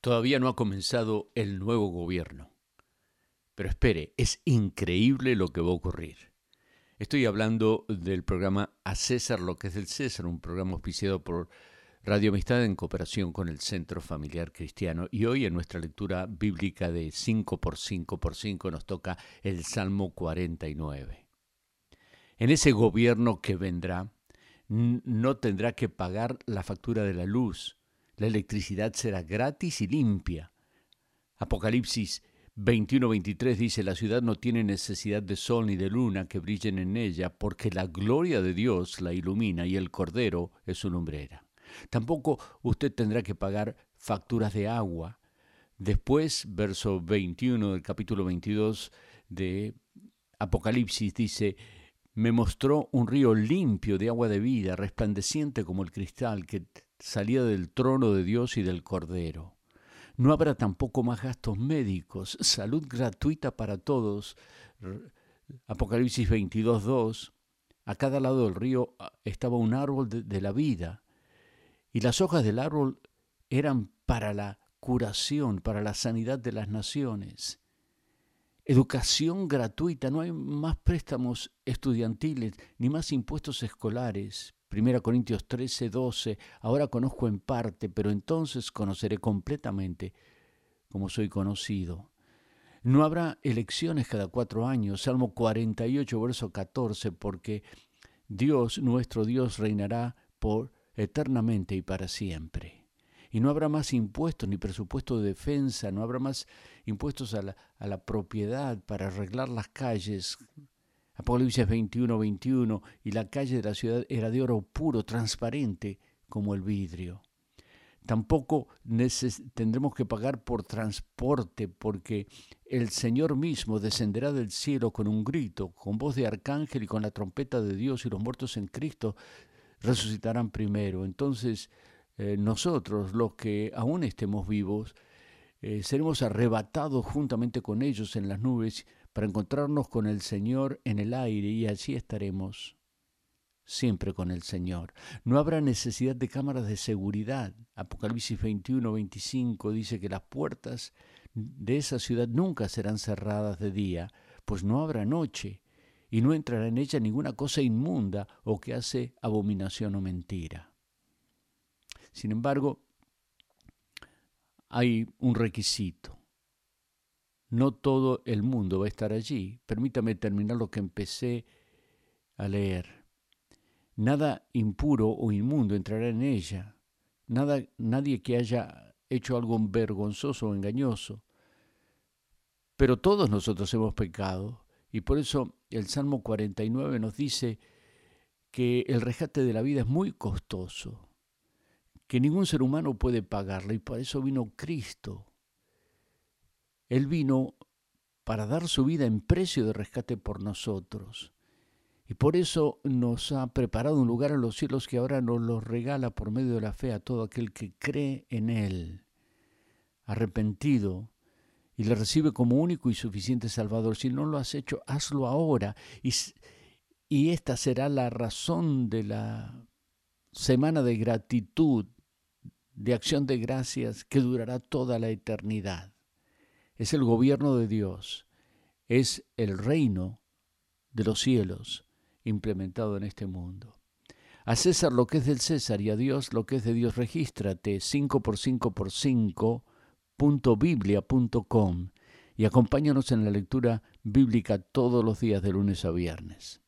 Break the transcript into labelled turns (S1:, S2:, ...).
S1: Todavía no ha comenzado el nuevo gobierno. Pero espere, es increíble lo que va a ocurrir. Estoy hablando del programa A César lo que es del César, un programa auspiciado por Radio Amistad en cooperación con el Centro Familiar Cristiano. Y hoy en nuestra lectura bíblica de 5 por 5 por 5 nos toca el Salmo 49. En ese gobierno que vendrá, no tendrá que pagar la factura de la luz, la electricidad será gratis y limpia. Apocalipsis 21-23 dice, la ciudad no tiene necesidad de sol ni de luna que brillen en ella, porque la gloria de Dios la ilumina y el Cordero es su lumbrera. Tampoco usted tendrá que pagar facturas de agua. Después, verso 21 del capítulo 22 de Apocalipsis dice, me mostró un río limpio de agua de vida, resplandeciente como el cristal, que salida del trono de Dios y del Cordero. No habrá tampoco más gastos médicos, salud gratuita para todos. Apocalipsis 22.2. A cada lado del río ah, estaba un árbol de, de la vida y las hojas del árbol eran para la curación, para la sanidad de las naciones. Educación gratuita, no hay más préstamos estudiantiles ni más impuestos escolares, 1 Corintios 13, 12, ahora conozco en parte, pero entonces conoceré completamente como soy conocido. No habrá elecciones cada cuatro años, Salmo 48, verso 14, porque Dios, nuestro Dios, reinará por eternamente y para siempre. Y no habrá más impuestos ni presupuesto de defensa, no habrá más impuestos a la, a la propiedad para arreglar las calles, Apocalipsis 21, 21, y la calle de la ciudad era de oro puro, transparente como el vidrio. Tampoco tendremos que pagar por transporte, porque el Señor mismo descenderá del cielo con un grito, con voz de arcángel y con la trompeta de Dios, y los muertos en Cristo resucitarán primero. Entonces, eh, nosotros, los que aún estemos vivos, eh, seremos arrebatados juntamente con ellos en las nubes para encontrarnos con el Señor en el aire y allí estaremos siempre con el Señor. No habrá necesidad de cámaras de seguridad. Apocalipsis 21, 25 dice que las puertas de esa ciudad nunca serán cerradas de día, pues no habrá noche, y no entrará en ella ninguna cosa inmunda o que hace abominación o mentira. Sin embargo, hay un requisito. No todo el mundo va a estar allí. Permítame terminar lo que empecé a leer. Nada impuro o inmundo entrará en ella. Nada, nadie que haya hecho algo vergonzoso o engañoso. Pero todos nosotros hemos pecado y por eso el Salmo 49 nos dice que el rescate de la vida es muy costoso, que ningún ser humano puede pagarlo y por eso vino Cristo él vino para dar su vida en precio de rescate por nosotros. Y por eso nos ha preparado un lugar en los cielos que ahora nos lo regala por medio de la fe a todo aquel que cree en Él, arrepentido, y le recibe como único y suficiente Salvador. Si no lo has hecho, hazlo ahora. Y, y esta será la razón de la semana de gratitud, de acción de gracias que durará toda la eternidad es el gobierno de Dios, es el reino de los cielos implementado en este mundo. A César lo que es del César y a Dios lo que es de Dios, regístrate 5 por 5 por 5.biblia.com y acompáñanos en la lectura bíblica todos los días de lunes a viernes.